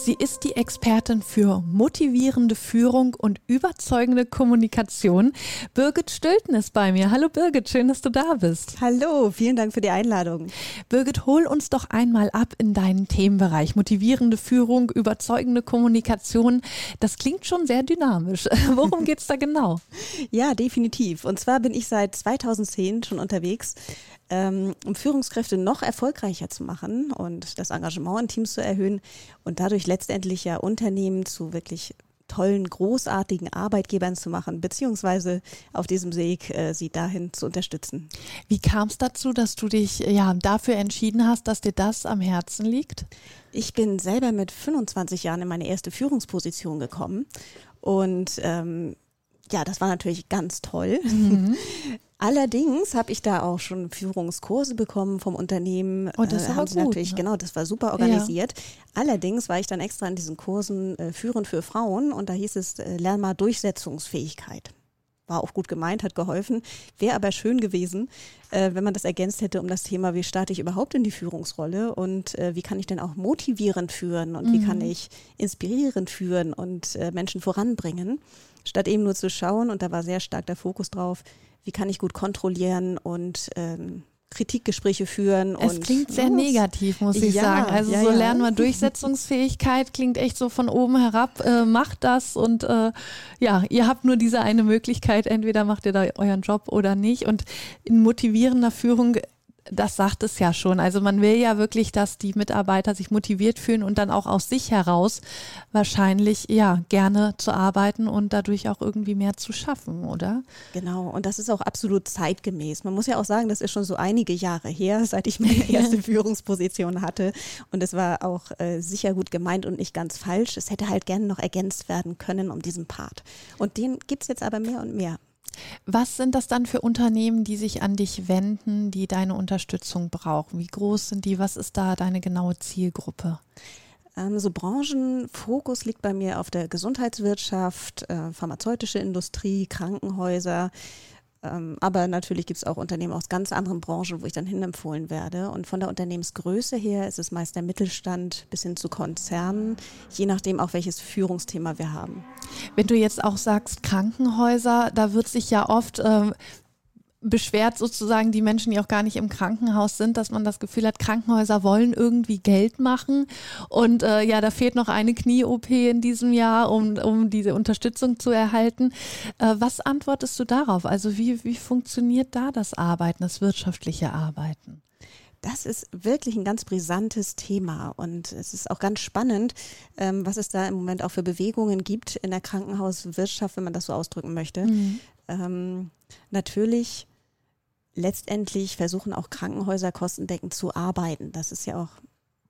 Sie ist die Expertin für motivierende Führung und überzeugende Kommunikation. Birgit Stülten ist bei mir. Hallo Birgit, schön, dass du da bist. Hallo, vielen Dank für die Einladung. Birgit, hol uns doch einmal ab in deinen Themenbereich. Motivierende Führung, überzeugende Kommunikation. Das klingt schon sehr dynamisch. Worum geht es da genau? Ja, definitiv. Und zwar bin ich seit 2010 schon unterwegs um Führungskräfte noch erfolgreicher zu machen und das Engagement in Teams zu erhöhen und dadurch letztendlich ja Unternehmen zu wirklich tollen, großartigen Arbeitgebern zu machen, beziehungsweise auf diesem Weg äh, sie dahin zu unterstützen. Wie kam es dazu, dass du dich ja dafür entschieden hast, dass dir das am Herzen liegt? Ich bin selber mit 25 Jahren in meine erste Führungsposition gekommen und ähm, ja, das war natürlich ganz toll. Mhm. Allerdings habe ich da auch schon Führungskurse bekommen vom Unternehmen. Und oh, das äh, haben sie gut, natürlich, ne? genau, das war super organisiert. Ja. Allerdings war ich dann extra in diesen Kursen äh, Führen für Frauen und da hieß es, äh, lern mal Durchsetzungsfähigkeit. War auch gut gemeint, hat geholfen. Wäre aber schön gewesen, äh, wenn man das ergänzt hätte um das Thema, wie starte ich überhaupt in die Führungsrolle und äh, wie kann ich denn auch motivierend führen und mhm. wie kann mhm. ich inspirierend führen und äh, Menschen voranbringen, statt eben nur zu schauen, und da war sehr stark der Fokus drauf, wie kann ich gut kontrollieren und ähm, Kritikgespräche führen. Es und, klingt sehr negativ, muss ich ja, sagen. Also ja, so lernen wir Durchsetzungsfähigkeit, klingt echt so von oben herab, äh, macht das und äh, ja, ihr habt nur diese eine Möglichkeit, entweder macht ihr da euren Job oder nicht. Und in motivierender Führung das sagt es ja schon. Also man will ja wirklich, dass die Mitarbeiter sich motiviert fühlen und dann auch aus sich heraus wahrscheinlich ja gerne zu arbeiten und dadurch auch irgendwie mehr zu schaffen, oder? Genau. Und das ist auch absolut zeitgemäß. Man muss ja auch sagen, das ist schon so einige Jahre her, seit ich meine erste Führungsposition hatte. Und es war auch äh, sicher gut gemeint und nicht ganz falsch. Es hätte halt gerne noch ergänzt werden können um diesen Part. Und den gibt es jetzt aber mehr und mehr. Was sind das dann für Unternehmen, die sich an dich wenden, die deine Unterstützung brauchen? Wie groß sind die? Was ist da deine genaue Zielgruppe? Ähm, so Branchenfokus liegt bei mir auf der Gesundheitswirtschaft, äh, pharmazeutische Industrie, Krankenhäuser, aber natürlich gibt es auch Unternehmen aus ganz anderen Branchen, wo ich dann hinempfohlen werde. Und von der Unternehmensgröße her ist es meist der Mittelstand bis hin zu Konzernen, je nachdem auch welches Führungsthema wir haben. Wenn du jetzt auch sagst Krankenhäuser, da wird sich ja oft äh, beschwert sozusagen die Menschen, die auch gar nicht im Krankenhaus sind, dass man das Gefühl hat, Krankenhäuser wollen irgendwie Geld machen. Und äh, ja, da fehlt noch eine Knie-OP in diesem Jahr, um, um diese Unterstützung zu erhalten. Äh, was antwortest du darauf? Also wie, wie funktioniert da das Arbeiten, das wirtschaftliche Arbeiten? Das ist wirklich ein ganz brisantes Thema und es ist auch ganz spannend, ähm, was es da im Moment auch für Bewegungen gibt in der Krankenhauswirtschaft, wenn man das so ausdrücken möchte. Mhm. Ähm, natürlich letztendlich versuchen auch Krankenhäuser kostendeckend zu arbeiten. Das ist ja auch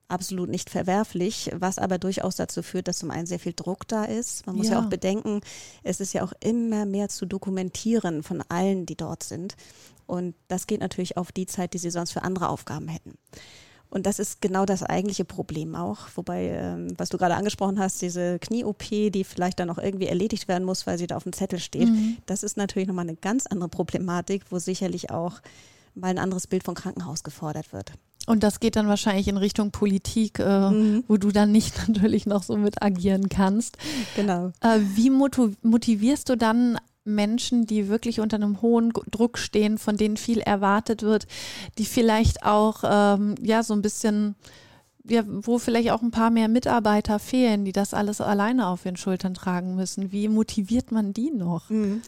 absolut nicht verwerflich, was aber durchaus dazu führt, dass zum einen sehr viel Druck da ist. Man muss ja, ja auch bedenken, es ist ja auch immer mehr zu dokumentieren von allen, die dort sind. Und das geht natürlich auf die Zeit, die sie sonst für andere Aufgaben hätten. Und das ist genau das eigentliche Problem auch. Wobei, ähm, was du gerade angesprochen hast, diese Knie-OP, die vielleicht dann auch irgendwie erledigt werden muss, weil sie da auf dem Zettel steht, mhm. das ist natürlich nochmal eine ganz andere Problematik, wo sicherlich auch mal ein anderes Bild von Krankenhaus gefordert wird. Und das geht dann wahrscheinlich in Richtung Politik, äh, mhm. wo du dann nicht natürlich noch so mit agieren kannst. Genau. Äh, wie motivierst du dann Menschen, die wirklich unter einem hohen Druck stehen, von denen viel erwartet wird, die vielleicht auch ähm, ja so ein bisschen ja, wo vielleicht auch ein paar mehr Mitarbeiter fehlen, die das alles alleine auf den Schultern tragen müssen. Wie motiviert man die noch? Mhm.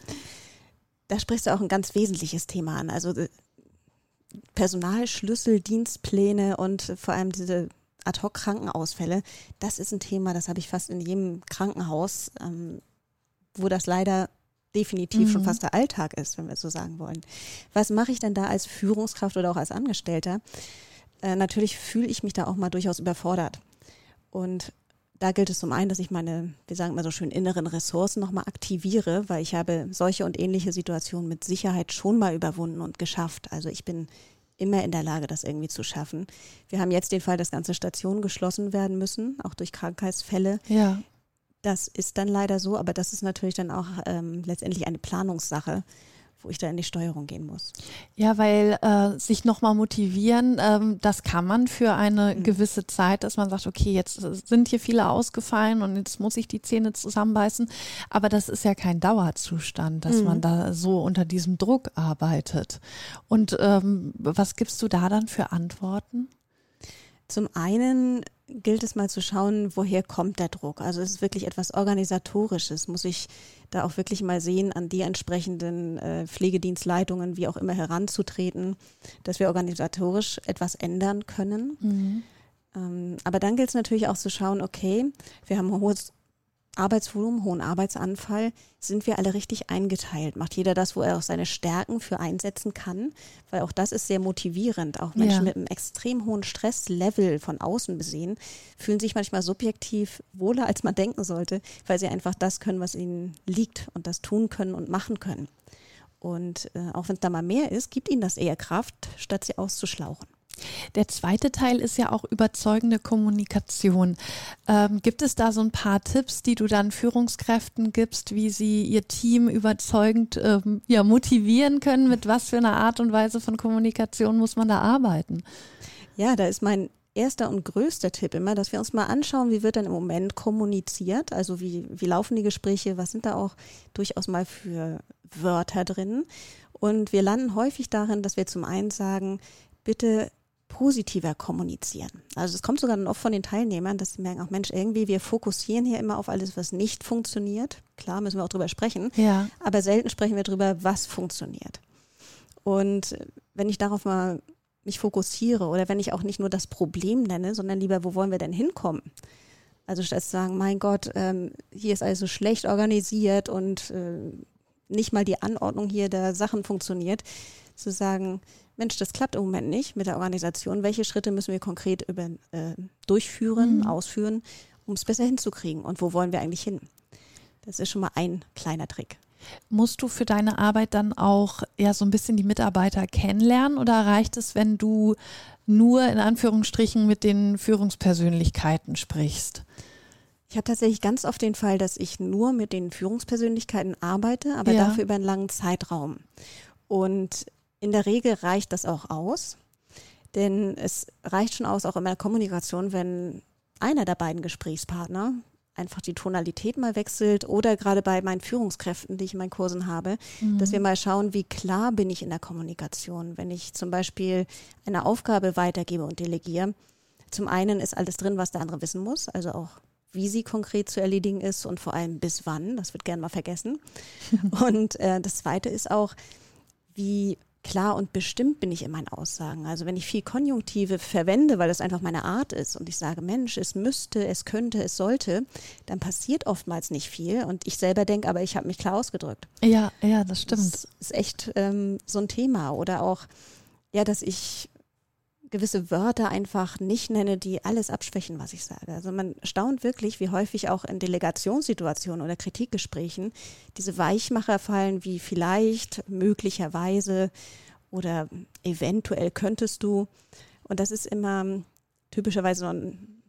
Da sprichst du auch ein ganz wesentliches Thema an. Also äh, Personalschlüssel, Dienstpläne und vor allem diese Ad-hoc-Krankenausfälle, das ist ein Thema, das habe ich fast in jedem Krankenhaus, ähm, wo das leider definitiv mhm. schon fast der Alltag ist, wenn wir so sagen wollen. Was mache ich denn da als Führungskraft oder auch als Angestellter? Äh, natürlich fühle ich mich da auch mal durchaus überfordert. Und da gilt es zum einen, dass ich meine, wir sagen immer so schön, inneren Ressourcen nochmal aktiviere, weil ich habe solche und ähnliche Situationen mit Sicherheit schon mal überwunden und geschafft. Also ich bin immer in der Lage, das irgendwie zu schaffen. Wir haben jetzt den Fall, dass ganze Stationen geschlossen werden müssen, auch durch Krankheitsfälle. Ja. Das ist dann leider so, aber das ist natürlich dann auch ähm, letztendlich eine Planungssache wo ich da in die Steuerung gehen muss. Ja, weil äh, sich nochmal motivieren, ähm, das kann man für eine mhm. gewisse Zeit, dass man sagt, okay, jetzt sind hier viele ausgefallen und jetzt muss ich die Zähne zusammenbeißen. Aber das ist ja kein Dauerzustand, dass mhm. man da so unter diesem Druck arbeitet. Und ähm, was gibst du da dann für Antworten? Zum einen gilt es mal zu schauen, woher kommt der Druck. Also es ist wirklich etwas Organisatorisches. Muss ich da auch wirklich mal sehen, an die entsprechenden äh, Pflegedienstleitungen, wie auch immer heranzutreten, dass wir organisatorisch etwas ändern können. Mhm. Ähm, aber dann gilt es natürlich auch zu schauen, okay, wir haben ein hohes Arbeitsvolumen, hohen Arbeitsanfall, sind wir alle richtig eingeteilt? Macht jeder das, wo er auch seine Stärken für einsetzen kann? Weil auch das ist sehr motivierend. Auch Menschen ja. mit einem extrem hohen Stresslevel von außen besehen, fühlen sich manchmal subjektiv wohler, als man denken sollte, weil sie einfach das können, was ihnen liegt und das tun können und machen können. Und äh, auch wenn es da mal mehr ist, gibt ihnen das eher Kraft, statt sie auszuschlauchen. Der zweite Teil ist ja auch überzeugende Kommunikation. Ähm, gibt es da so ein paar Tipps, die du dann Führungskräften gibst, wie sie ihr Team überzeugend ähm, ja, motivieren können? Mit was für einer Art und Weise von Kommunikation muss man da arbeiten? Ja, da ist mein erster und größter Tipp immer, dass wir uns mal anschauen, wie wird denn im Moment kommuniziert, also wie, wie laufen die Gespräche, was sind da auch durchaus mal für Wörter drin. Und wir landen häufig darin, dass wir zum einen sagen, bitte positiver kommunizieren. Also es kommt sogar dann oft von den Teilnehmern, dass sie merken, auch Mensch, irgendwie wir fokussieren hier immer auf alles, was nicht funktioniert. Klar, müssen wir auch drüber sprechen, ja. aber selten sprechen wir drüber, was funktioniert. Und wenn ich darauf mal mich fokussiere oder wenn ich auch nicht nur das Problem nenne, sondern lieber, wo wollen wir denn hinkommen? Also statt zu sagen, mein Gott, ähm, hier ist alles so schlecht organisiert und äh, nicht mal die Anordnung hier der Sachen funktioniert, zu sagen, Mensch, das klappt im Moment nicht mit der Organisation. Welche Schritte müssen wir konkret über, äh, durchführen, mhm. ausführen, um es besser hinzukriegen? Und wo wollen wir eigentlich hin? Das ist schon mal ein kleiner Trick. Musst du für deine Arbeit dann auch ja so ein bisschen die Mitarbeiter kennenlernen oder reicht es, wenn du nur in Anführungsstrichen mit den Führungspersönlichkeiten sprichst? Ich habe tatsächlich ganz oft den Fall, dass ich nur mit den Führungspersönlichkeiten arbeite, aber ja. dafür über einen langen Zeitraum. Und in der Regel reicht das auch aus, denn es reicht schon aus, auch in der Kommunikation, wenn einer der beiden Gesprächspartner einfach die Tonalität mal wechselt oder gerade bei meinen Führungskräften, die ich in meinen Kursen habe, mhm. dass wir mal schauen, wie klar bin ich in der Kommunikation. Wenn ich zum Beispiel eine Aufgabe weitergebe und delegiere, zum einen ist alles drin, was der andere wissen muss, also auch wie sie konkret zu erledigen ist und vor allem bis wann, das wird gern mal vergessen. und äh, das zweite ist auch, wie klar und bestimmt bin ich in meinen Aussagen. Also wenn ich viel Konjunktive verwende, weil das einfach meine Art ist und ich sage, Mensch, es müsste, es könnte, es sollte, dann passiert oftmals nicht viel und ich selber denke, aber ich habe mich klar ausgedrückt. Ja, ja, das stimmt. Das ist echt ähm, so ein Thema. Oder auch, ja, dass ich gewisse Wörter einfach nicht nenne, die alles abschwächen, was ich sage. Also man staunt wirklich, wie häufig auch in Delegationssituationen oder Kritikgesprächen diese Weichmacher fallen, wie vielleicht, möglicherweise oder eventuell könntest du. Und das ist immer typischerweise so ein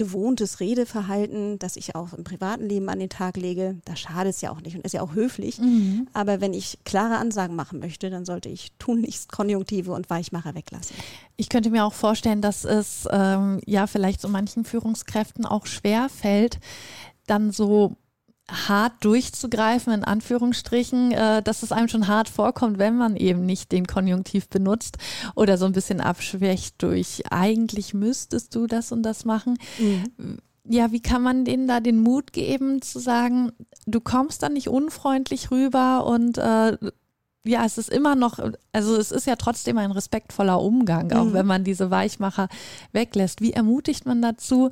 gewohntes Redeverhalten, das ich auch im privaten Leben an den Tag lege, da schadet es ja auch nicht und ist ja auch höflich. Mhm. Aber wenn ich klare Ansagen machen möchte, dann sollte ich tunlichst Konjunktive und Weichmacher weglassen. Ich könnte mir auch vorstellen, dass es ähm, ja vielleicht so manchen Führungskräften auch schwer fällt, dann so hart durchzugreifen, in Anführungsstrichen, äh, dass es einem schon hart vorkommt, wenn man eben nicht den Konjunktiv benutzt oder so ein bisschen abschwächt durch eigentlich müsstest du das und das machen. Mhm. Ja, wie kann man denen da den Mut geben, zu sagen, du kommst da nicht unfreundlich rüber und äh, ja, es ist immer noch, also es ist ja trotzdem ein respektvoller Umgang, auch mhm. wenn man diese Weichmacher weglässt. Wie ermutigt man dazu,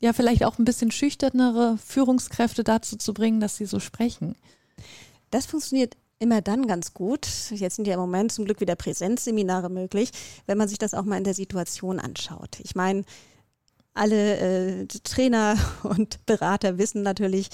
ja vielleicht auch ein bisschen schüchternere Führungskräfte dazu zu bringen, dass sie so sprechen. Das funktioniert immer dann ganz gut. Jetzt sind ja im Moment zum Glück wieder Präsenzseminare möglich, wenn man sich das auch mal in der Situation anschaut. Ich meine, alle äh, Trainer und Berater wissen natürlich,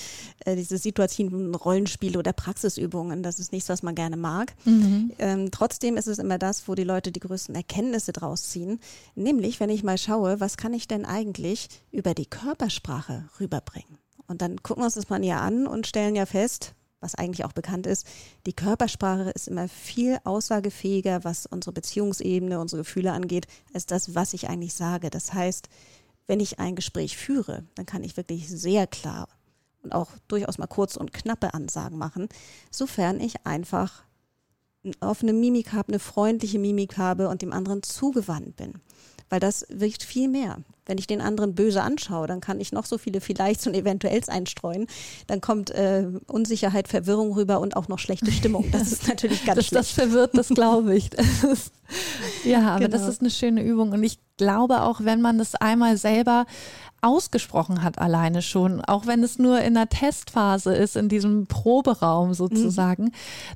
äh, diese situativen Rollenspiele oder Praxisübungen, das ist nichts, was man gerne mag. Mhm. Ähm, trotzdem ist es immer das, wo die Leute die größten Erkenntnisse draus ziehen. Nämlich, wenn ich mal schaue, was kann ich denn eigentlich über die Körpersprache rüberbringen? Und dann gucken wir uns das mal näher an und stellen ja fest, was eigentlich auch bekannt ist, die Körpersprache ist immer viel aussagefähiger, was unsere Beziehungsebene, unsere Gefühle angeht, als das, was ich eigentlich sage. Das heißt, wenn ich ein Gespräch führe, dann kann ich wirklich sehr klar und auch durchaus mal kurze und knappe Ansagen machen, sofern ich einfach eine offene Mimik habe, eine freundliche Mimik habe und dem anderen zugewandt bin. Weil das wirkt viel mehr. Wenn ich den anderen böse anschaue, dann kann ich noch so viele Vielleicht und Eventuells einstreuen. Dann kommt äh, Unsicherheit, Verwirrung rüber und auch noch schlechte Stimmung. Das ist natürlich ganz das, schlecht. Das verwirrt, das glaube ich. Das ja, aber genau. das ist eine schöne Übung. Und ich glaube auch, wenn man das einmal selber ausgesprochen hat, alleine schon, auch wenn es nur in der Testphase ist, in diesem Proberaum sozusagen, mhm.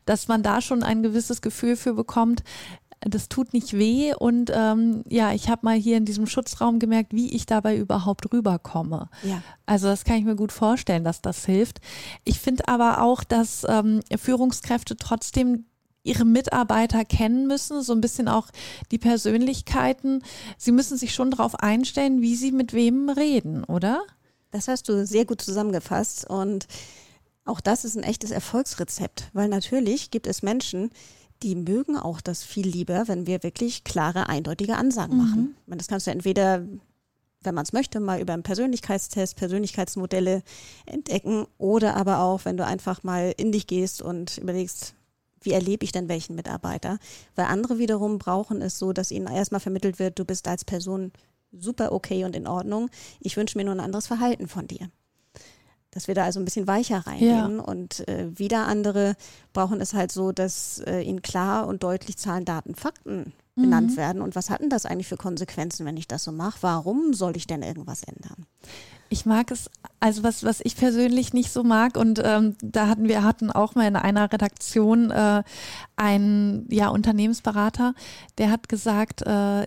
dass man da schon ein gewisses Gefühl für bekommt, das tut nicht weh und ähm, ja, ich habe mal hier in diesem Schutzraum gemerkt, wie ich dabei überhaupt rüberkomme. Ja. Also das kann ich mir gut vorstellen, dass das hilft. Ich finde aber auch, dass ähm, Führungskräfte trotzdem ihre Mitarbeiter kennen müssen, so ein bisschen auch die Persönlichkeiten. Sie müssen sich schon darauf einstellen, wie sie mit wem reden, oder? Das hast du sehr gut zusammengefasst und auch das ist ein echtes Erfolgsrezept, weil natürlich gibt es Menschen, die mögen auch das viel lieber, wenn wir wirklich klare, eindeutige Ansagen mhm. machen. Meine, das kannst du entweder, wenn man es möchte, mal über einen Persönlichkeitstest, Persönlichkeitsmodelle entdecken oder aber auch, wenn du einfach mal in dich gehst und überlegst, wie erlebe ich denn welchen Mitarbeiter? Weil andere wiederum brauchen es so, dass ihnen erstmal vermittelt wird, du bist als Person super okay und in Ordnung. Ich wünsche mir nur ein anderes Verhalten von dir dass wir da also ein bisschen weicher reingehen. Ja. Und äh, wieder andere brauchen es halt so, dass äh, ihnen klar und deutlich Zahlen, Daten, Fakten mhm. genannt werden. Und was hat denn das eigentlich für Konsequenzen, wenn ich das so mache? Warum soll ich denn irgendwas ändern? Ich mag es, also was, was ich persönlich nicht so mag, und ähm, da hatten wir hatten auch mal in einer Redaktion äh, einen ja, Unternehmensberater, der hat gesagt, äh,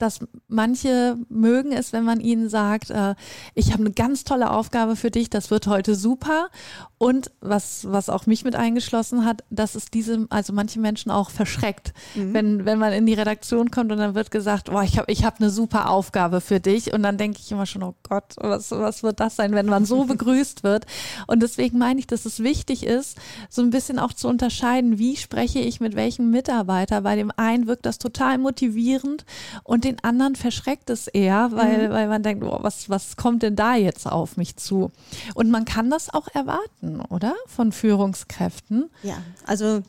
dass manche mögen es, wenn man ihnen sagt, äh, ich habe eine ganz tolle Aufgabe für dich, das wird heute super. Und was, was auch mich mit eingeschlossen hat, dass es diese, also manche Menschen auch verschreckt, mhm. wenn, wenn man in die Redaktion kommt und dann wird gesagt, boah, ich habe ich hab eine super Aufgabe für dich. Und dann denke ich immer schon, oh Gott, was, was wird das sein, wenn man so begrüßt wird? Und deswegen meine ich, dass es wichtig ist, so ein bisschen auch zu unterscheiden, wie spreche ich mit welchem Mitarbeiter. Bei dem einen wirkt das total motivierend und den anderen verschreckt es eher, weil, mhm. weil man denkt, oh, was, was kommt denn da jetzt auf mich zu? Und man kann das auch erwarten, oder? Von Führungskräften. Ja, also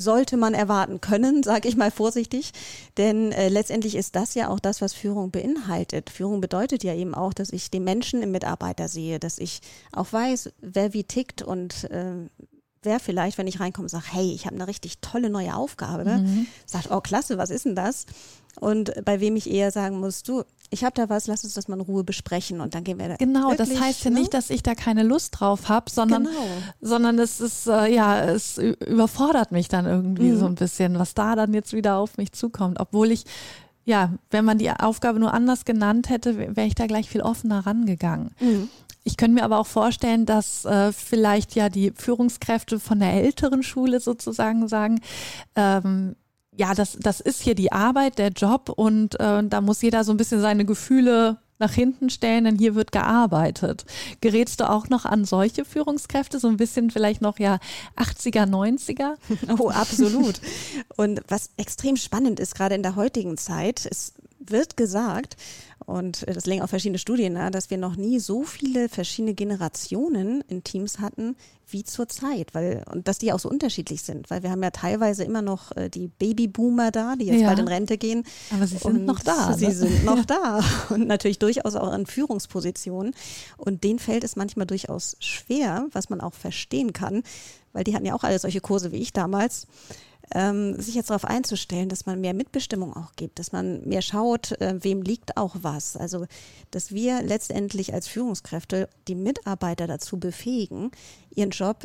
sollte man erwarten können, sage ich mal vorsichtig. Denn äh, letztendlich ist das ja auch das, was Führung beinhaltet. Führung bedeutet ja eben auch, dass ich den Menschen im Mitarbeiter sehe, dass ich auch weiß, wer wie tickt und äh, wer vielleicht, wenn ich reinkomme, sagt, hey, ich habe eine richtig tolle neue Aufgabe, mhm. sagt, oh klasse, was ist denn das? und bei wem ich eher sagen muss, du, ich habe da was, lass uns das mal in Ruhe besprechen und dann gehen wir da. Genau, wirklich, das heißt ja ne? nicht, dass ich da keine Lust drauf habe, sondern, genau. sondern es ist, äh, ja, es überfordert mich dann irgendwie mhm. so ein bisschen, was da dann jetzt wieder auf mich zukommt, obwohl ich ja, wenn man die Aufgabe nur anders genannt hätte, wäre ich da gleich viel offener rangegangen. Mhm. Ich könnte mir aber auch vorstellen, dass äh, vielleicht ja die Führungskräfte von der älteren Schule sozusagen sagen, ähm, ja, das, das ist hier die Arbeit, der Job und äh, da muss jeder so ein bisschen seine Gefühle nach hinten stellen, denn hier wird gearbeitet. Gerätst du auch noch an solche Führungskräfte, so ein bisschen vielleicht noch ja 80er, 90er? Oh, absolut. Und was extrem spannend ist, gerade in der heutigen Zeit, es wird gesagt, und das legen auch verschiedene Studien nahe, dass wir noch nie so viele verschiedene Generationen in Teams hatten wie zurzeit, weil und dass die auch so unterschiedlich sind, weil wir haben ja teilweise immer noch äh, die Babyboomer da, die jetzt ja. bald in Rente gehen. Aber sie sind noch da. Sie ne? sind noch da und natürlich durchaus auch in Führungspositionen und denen fällt es manchmal durchaus schwer, was man auch verstehen kann, weil die hatten ja auch alle solche Kurse wie ich damals ähm, sich jetzt darauf einzustellen, dass man mehr Mitbestimmung auch gibt, dass man mehr schaut, äh, wem liegt auch was. Also, dass wir letztendlich als Führungskräfte die Mitarbeiter dazu befähigen, ihren Job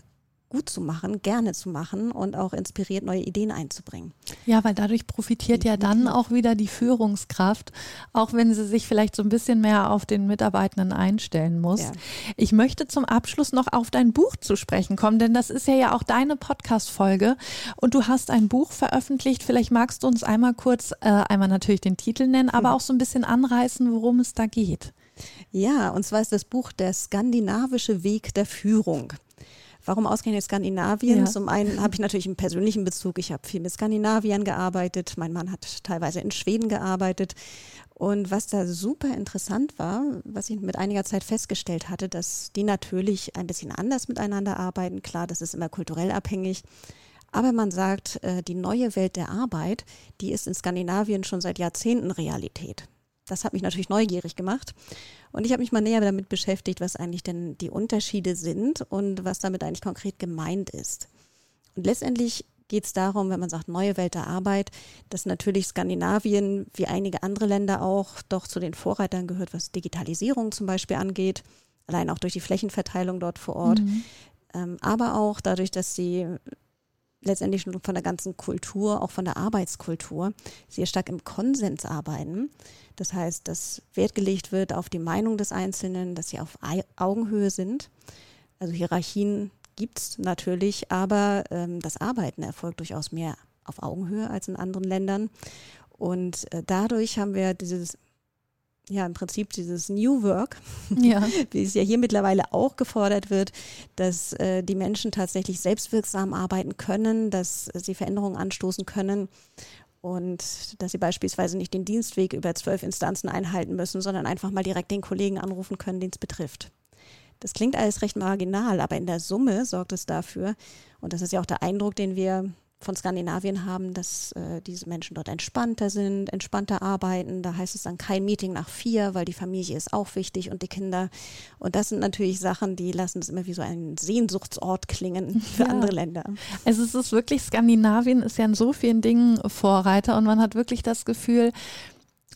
gut zu machen, gerne zu machen und auch inspiriert neue Ideen einzubringen. Ja, weil dadurch profitiert ja dann auch wieder die Führungskraft, auch wenn sie sich vielleicht so ein bisschen mehr auf den Mitarbeitenden einstellen muss. Ja. Ich möchte zum Abschluss noch auf dein Buch zu sprechen kommen, denn das ist ja ja auch deine Podcast-Folge und du hast ein Buch veröffentlicht. Vielleicht magst du uns einmal kurz, äh, einmal natürlich den Titel nennen, aber hm. auch so ein bisschen anreißen, worum es da geht. Ja, und zwar ist das Buch Der skandinavische Weg der Führung. Warum ausgerechnet Skandinavien? Ja. Zum einen habe ich natürlich einen persönlichen Bezug. Ich habe viel mit Skandinaviern gearbeitet. Mein Mann hat teilweise in Schweden gearbeitet. Und was da super interessant war, was ich mit einiger Zeit festgestellt hatte, dass die natürlich ein bisschen anders miteinander arbeiten. Klar, das ist immer kulturell abhängig. Aber man sagt, äh, die neue Welt der Arbeit, die ist in Skandinavien schon seit Jahrzehnten Realität. Das hat mich natürlich neugierig gemacht. Und ich habe mich mal näher damit beschäftigt, was eigentlich denn die Unterschiede sind und was damit eigentlich konkret gemeint ist. Und letztendlich geht es darum, wenn man sagt neue Welt der Arbeit, dass natürlich Skandinavien, wie einige andere Länder auch, doch zu den Vorreitern gehört, was Digitalisierung zum Beispiel angeht, allein auch durch die Flächenverteilung dort vor Ort, mhm. ähm, aber auch dadurch, dass sie letztendlich schon von der ganzen Kultur, auch von der Arbeitskultur, sehr stark im Konsens arbeiten. Das heißt, dass Wert gelegt wird auf die Meinung des Einzelnen, dass sie auf Augenhöhe sind. Also Hierarchien gibt es natürlich, aber ähm, das Arbeiten erfolgt durchaus mehr auf Augenhöhe als in anderen Ländern. Und äh, dadurch haben wir dieses ja im Prinzip dieses New Work, ja. wie es ja hier mittlerweile auch gefordert wird, dass äh, die Menschen tatsächlich selbstwirksam arbeiten können, dass sie Veränderungen anstoßen können und dass sie beispielsweise nicht den Dienstweg über zwölf Instanzen einhalten müssen, sondern einfach mal direkt den Kollegen anrufen können, den es betrifft. Das klingt alles recht marginal, aber in der Summe sorgt es dafür, und das ist ja auch der Eindruck, den wir von Skandinavien haben, dass äh, diese Menschen dort entspannter sind, entspannter arbeiten. Da heißt es dann kein Meeting nach vier, weil die Familie ist auch wichtig und die Kinder. Und das sind natürlich Sachen, die lassen es immer wie so ein Sehnsuchtsort klingen für ja. andere Länder. Also es ist wirklich, Skandinavien ist ja in so vielen Dingen Vorreiter und man hat wirklich das Gefühl,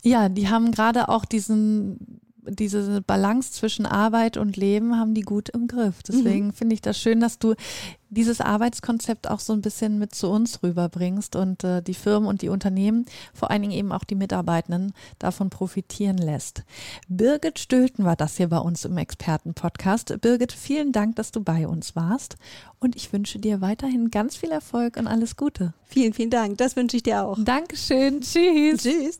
ja, die haben gerade auch diesen diese Balance zwischen Arbeit und Leben haben die gut im Griff. Deswegen mhm. finde ich das schön, dass du dieses Arbeitskonzept auch so ein bisschen mit zu uns rüberbringst und äh, die Firmen und die Unternehmen, vor allen Dingen eben auch die Mitarbeitenden, davon profitieren lässt. Birgit Stülten war das hier bei uns im Expertenpodcast. Birgit, vielen Dank, dass du bei uns warst und ich wünsche dir weiterhin ganz viel Erfolg und alles Gute. Vielen, vielen Dank. Das wünsche ich dir auch. Dankeschön. Tschüss. Tschüss.